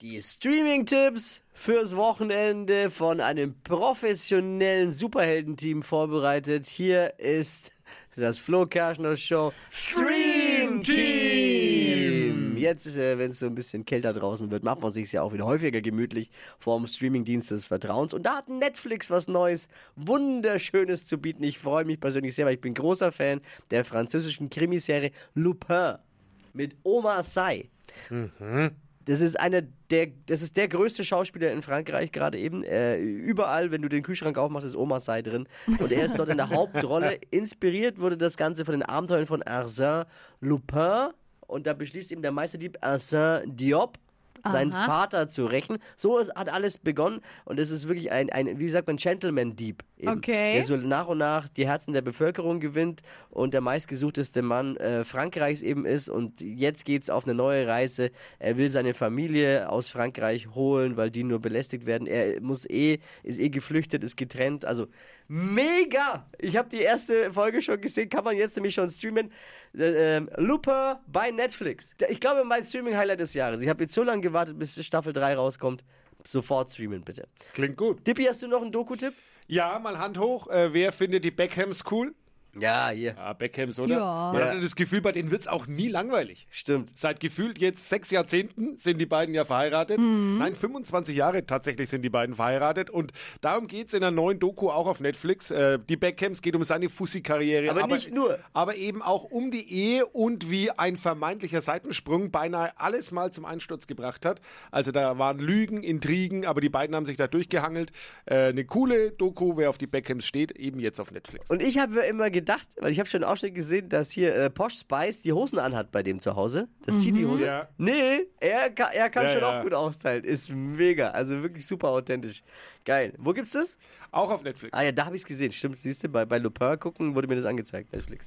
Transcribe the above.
Die Streaming-Tipps fürs Wochenende von einem professionellen Superheldenteam vorbereitet. Hier ist das Flo Kerschner Show Stream Team. Jetzt, äh, wenn es so ein bisschen kälter draußen wird, macht man sich ja auch wieder häufiger gemütlich vorm Streamingdienst des Vertrauens. Und da hat Netflix was Neues, wunderschönes zu bieten. Ich freue mich persönlich sehr, weil ich bin großer Fan der französischen Krimiserie Lupin mit Omar Sy. Das ist einer der, das ist der größte Schauspieler in Frankreich gerade eben. Äh, überall, wenn du den Kühlschrank aufmachst, ist Oma Sy drin. Und er ist dort in der Hauptrolle. Inspiriert wurde das Ganze von den Abenteuern von Arsène Lupin. Und da beschließt eben der Meisterdieb Arsène Diop, seinen Aha. Vater zu rächen. So ist, hat alles begonnen. Und es ist wirklich ein, ein wie sagt man, Gentleman-Dieb. Okay. Der so nach und nach die Herzen der Bevölkerung gewinnt und der meistgesuchteste Mann äh, Frankreichs eben ist. Und jetzt geht's auf eine neue Reise. Er will seine Familie aus Frankreich holen, weil die nur belästigt werden. Er muss eh, ist eh geflüchtet, ist getrennt. Also mega! Ich habe die erste Folge schon gesehen, kann man jetzt nämlich schon streamen. Äh, ähm, Looper bei Netflix. Ich glaube, mein Streaming-Highlight des Jahres. Ich habe jetzt so lange gewartet, bis Staffel 3 rauskommt. Sofort streamen, bitte. Klingt gut. Dippi, hast du noch einen Doku-Tipp? Ja, mal Hand hoch. Äh, wer findet die Beckhams cool? Ja, hier. Ja, Beckhams, oder? Ja. Man Ja. hatte das Gefühl, bei denen wird's auch nie langweilig. Stimmt. Seit gefühlt jetzt sechs Jahrzehnten sind die beiden ja verheiratet. Nein, 25 Jahre tatsächlich sind die beiden verheiratet. Und darum geht's in einer neuen Doku auch auf Netflix. Äh, die Beckhams geht um seine Fussi-Karriere. Aber nicht nur. Aber eben auch um die Ehe und wie ein vermeintlicher Seitensprung beinahe alles mal zum Einsturz gebracht hat. Also da waren Lügen, Intrigen, aber die beiden haben sich da durchgehangelt. Äh, eine coole Doku, wer auf die Beckhams steht, eben jetzt auf Netflix. Und ich habe immer gedacht, weil ich habe schon auch schon gesehen, dass hier äh, Posh Spice die Hosen anhat bei dem zu Hause. Das zieht die Hose. Ja. Nee, er kann, er kann Ja, schon ja. auch gut austeilen. Ist mega. Also wirklich super authentisch. Geil. Wo gibt's das? Auch auf Netflix. Ah ja, da habe ich es gesehen. Stimmt, siehst du, bei, bei Lupin gucken wurde mir das angezeigt, Netflix.